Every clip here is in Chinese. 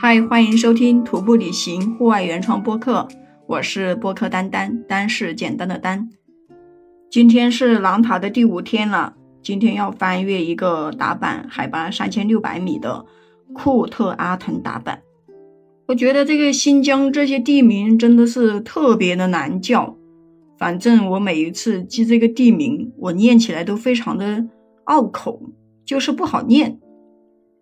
嗨，欢迎收听徒步旅行户外原创播客，我是播客丹丹，丹是简单的丹。今天是狼塔的第五天了，今天要翻越一个打板，海拔三千六百米的库特阿腾打板。我觉得这个新疆这些地名真的是特别的难叫，反正我每一次记这个地名，我念起来都非常的拗口，就是不好念。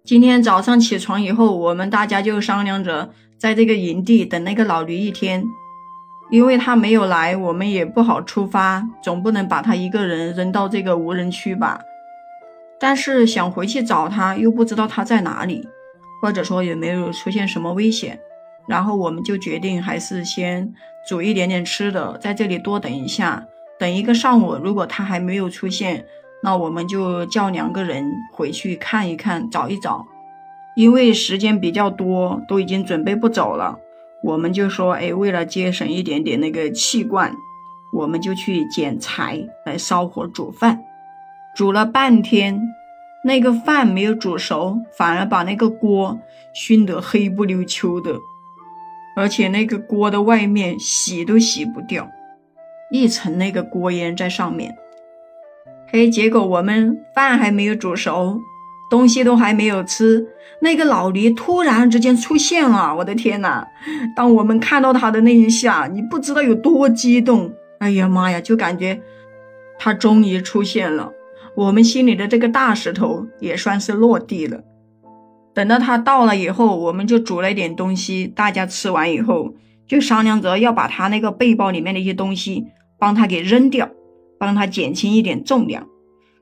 今天早上起床以后，我们大家就商量着在这个营地等那个老驴一天，因为他没有来，我们也不好出发，总不能把他一个人扔到这个无人区吧。但是想回去找他，又不知道他在哪里，或者说有没有出现什么危险，然后我们就决定还是先煮一点点吃的，在这里多等一下，等一个上午，如果他还没有出现。那我们就叫两个人回去看一看，找一找，因为时间比较多，都已经准备不走了。我们就说，哎，为了节省一点点那个气罐，我们就去捡柴来烧火煮饭。煮了半天，那个饭没有煮熟，反而把那个锅熏得黑不溜秋的，而且那个锅的外面洗都洗不掉，一层那个锅烟在上面。嘿，结果我们饭还没有煮熟，东西都还没有吃，那个老驴突然之间出现了！我的天哪！当我们看到他的那一下，你不知道有多激动！哎呀妈呀，就感觉他终于出现了，我们心里的这个大石头也算是落地了。等到他到了以后，我们就煮了一点东西，大家吃完以后就商量着要把他那个背包里面的一些东西帮他给扔掉。帮他减轻一点重量，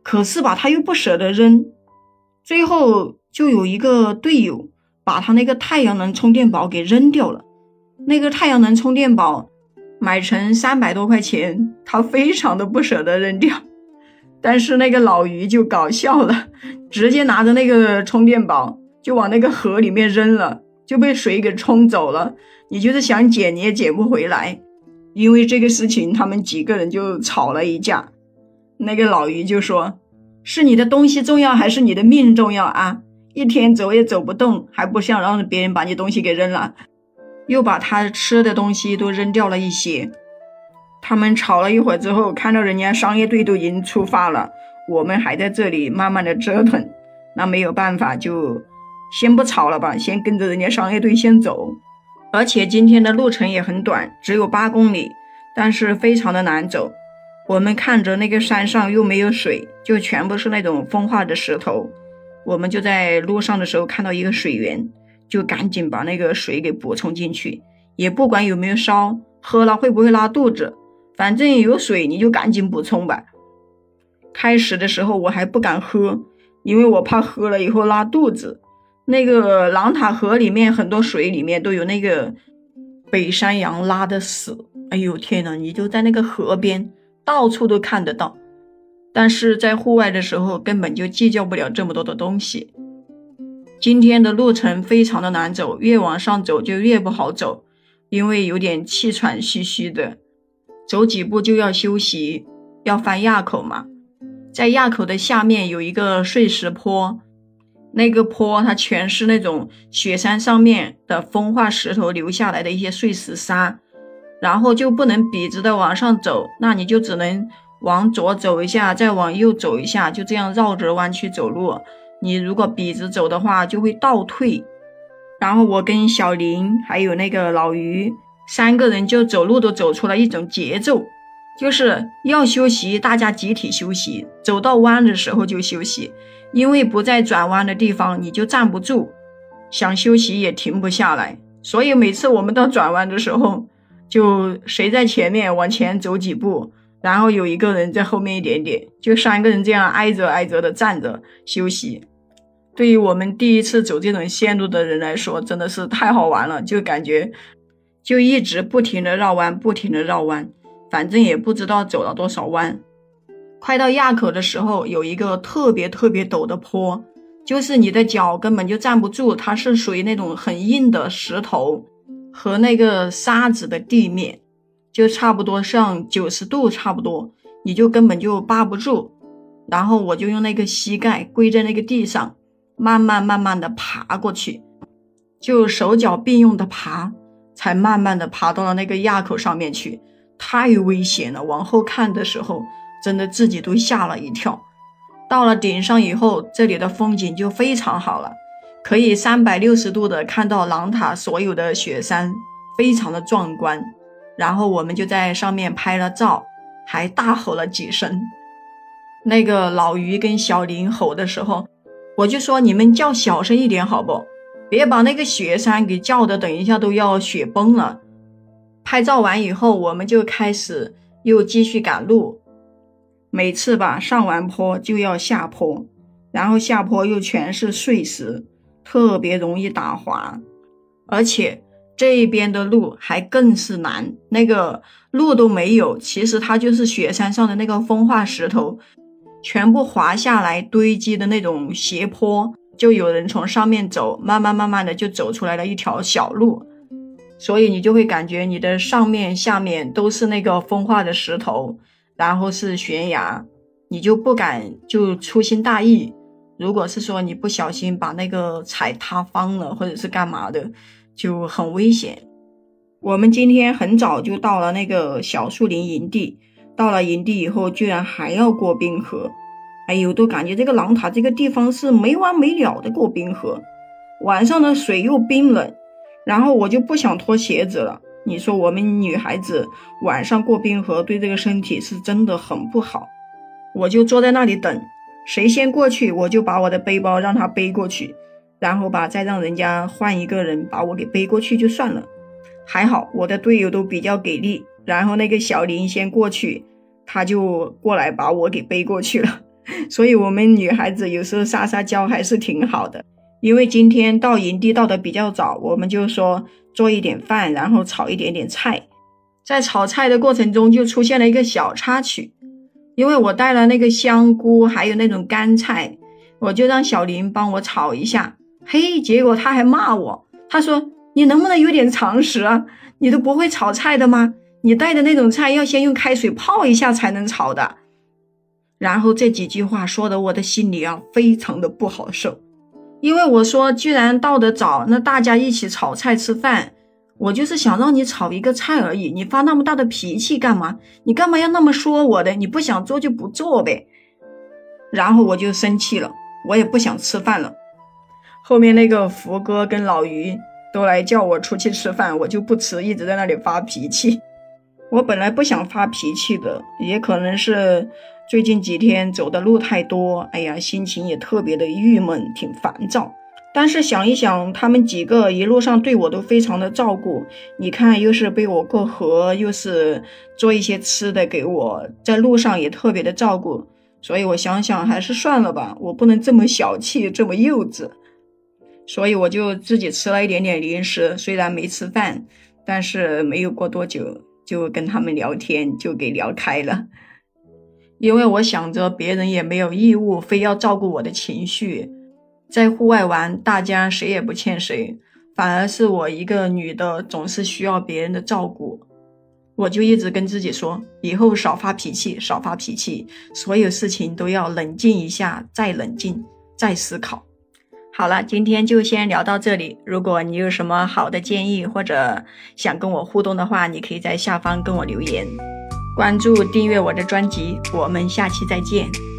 可是吧，他又不舍得扔，最后就有一个队友把他那个太阳能充电宝给扔掉了。那个太阳能充电宝买成三百多块钱，他非常的不舍得扔掉。但是那个老于就搞笑了，直接拿着那个充电宝就往那个河里面扔了，就被水给冲走了。你就是想捡，你也捡不回来。因为这个事情，他们几个人就吵了一架。那个老于就说：“是你的东西重要，还是你的命重要啊？一天走也走不动，还不想让别人把你东西给扔了，又把他吃的东西都扔掉了一些。”他们吵了一会儿之后，看到人家商业队都已经出发了，我们还在这里慢慢的折腾，那没有办法，就先不吵了吧，先跟着人家商业队先走。而且今天的路程也很短，只有八公里，但是非常的难走。我们看着那个山上又没有水，就全部是那种风化的石头。我们就在路上的时候看到一个水源，就赶紧把那个水给补充进去，也不管有没有烧，喝了会不会拉肚子，反正有水你就赶紧补充吧。开始的时候我还不敢喝，因为我怕喝了以后拉肚子。那个狼塔河里面很多水里面都有那个北山羊拉的屎，哎呦天呐，你就在那个河边到处都看得到，但是在户外的时候根本就计较不了这么多的东西。今天的路程非常的难走，越往上走就越不好走，因为有点气喘吁吁的，走几步就要休息，要翻垭口嘛，在垭口的下面有一个碎石坡。那个坡它全是那种雪山上面的风化石头留下来的一些碎石沙，然后就不能笔直的往上走，那你就只能往左走一下，再往右走一下，就这样绕着弯曲走路。你如果笔直走的话，就会倒退。然后我跟小林还有那个老于三个人就走路都走出了一种节奏，就是要休息，大家集体休息，走到弯的时候就休息。因为不在转弯的地方，你就站不住，想休息也停不下来。所以每次我们到转弯的时候，就谁在前面往前走几步，然后有一个人在后面一点点，就三个人这样挨着挨着的站着休息。对于我们第一次走这种线路的人来说，真的是太好玩了，就感觉就一直不停的绕弯，不停的绕弯，反正也不知道走了多少弯。快到垭口的时候，有一个特别特别陡的坡，就是你的脚根本就站不住，它是属于那种很硬的石头和那个沙子的地面，就差不多像九十度差不多，你就根本就扒不住。然后我就用那个膝盖跪在那个地上，慢慢慢慢的爬过去。就手脚并用的爬，才慢慢的爬到了那个垭口上面去，太危险了。往后看的时候，真的自己都吓了一跳。到了顶上以后，这里的风景就非常好了，可以三百六十度的看到狼塔所有的雪山，非常的壮观。然后我们就在上面拍了照，还大吼了几声。那个老于跟小林吼的时候，我就说你们叫小声一点好不？别把那个雪山给叫的，等一下都要雪崩了。拍照完以后，我们就开始又继续赶路。每次吧上完坡就要下坡，然后下坡又全是碎石，特别容易打滑，而且这一边的路还更是难，那个路都没有，其实它就是雪山上的那个风化石头。全部滑下来堆积的那种斜坡，就有人从上面走，慢慢慢慢的就走出来了一条小路，所以你就会感觉你的上面下面都是那个风化的石头，然后是悬崖，你就不敢就粗心大意。如果是说你不小心把那个踩塌方了，或者是干嘛的，就很危险。我们今天很早就到了那个小树林营地。到了营地以后，居然还要过冰河，哎呦，都感觉这个狼塔这个地方是没完没了的过冰河。晚上的水又冰冷，然后我就不想脱鞋子了。你说我们女孩子晚上过冰河，对这个身体是真的很不好。我就坐在那里等，谁先过去，我就把我的背包让他背过去，然后吧，再让人家换一个人把我给背过去就算了。还好我的队友都比较给力。然后那个小林先过去，他就过来把我给背过去了。所以，我们女孩子有时候撒撒娇还是挺好的。因为今天到营地到的比较早，我们就说做一点饭，然后炒一点点菜。在炒菜的过程中，就出现了一个小插曲。因为我带了那个香菇，还有那种干菜，我就让小林帮我炒一下。嘿，结果他还骂我，他说：“你能不能有点常识啊？你都不会炒菜的吗？”你带的那种菜要先用开水泡一下才能炒的，然后这几句话说的我的心里啊非常的不好受，因为我说既然到得早，那大家一起炒菜吃饭，我就是想让你炒一个菜而已，你发那么大的脾气干嘛？你干嘛要那么说我的？你不想做就不做呗。然后我就生气了，我也不想吃饭了。后面那个福哥跟老于都来叫我出去吃饭，我就不吃，一直在那里发脾气。我本来不想发脾气的，也可能是最近几天走的路太多，哎呀，心情也特别的郁闷，挺烦躁。但是想一想，他们几个一路上对我都非常的照顾，你看，又是背我过河，又是做一些吃的给我，在路上也特别的照顾，所以我想想还是算了吧，我不能这么小气，这么幼稚，所以我就自己吃了一点点零食，虽然没吃饭，但是没有过多久。就跟他们聊天，就给聊开了。因为我想着别人也没有义务非要照顾我的情绪，在户外玩，大家谁也不欠谁，反而是我一个女的总是需要别人的照顾。我就一直跟自己说，以后少发脾气，少发脾气，所有事情都要冷静一下，再冷静，再思考。好了，今天就先聊到这里。如果你有什么好的建议或者想跟我互动的话，你可以在下方跟我留言，关注订阅我的专辑。我们下期再见。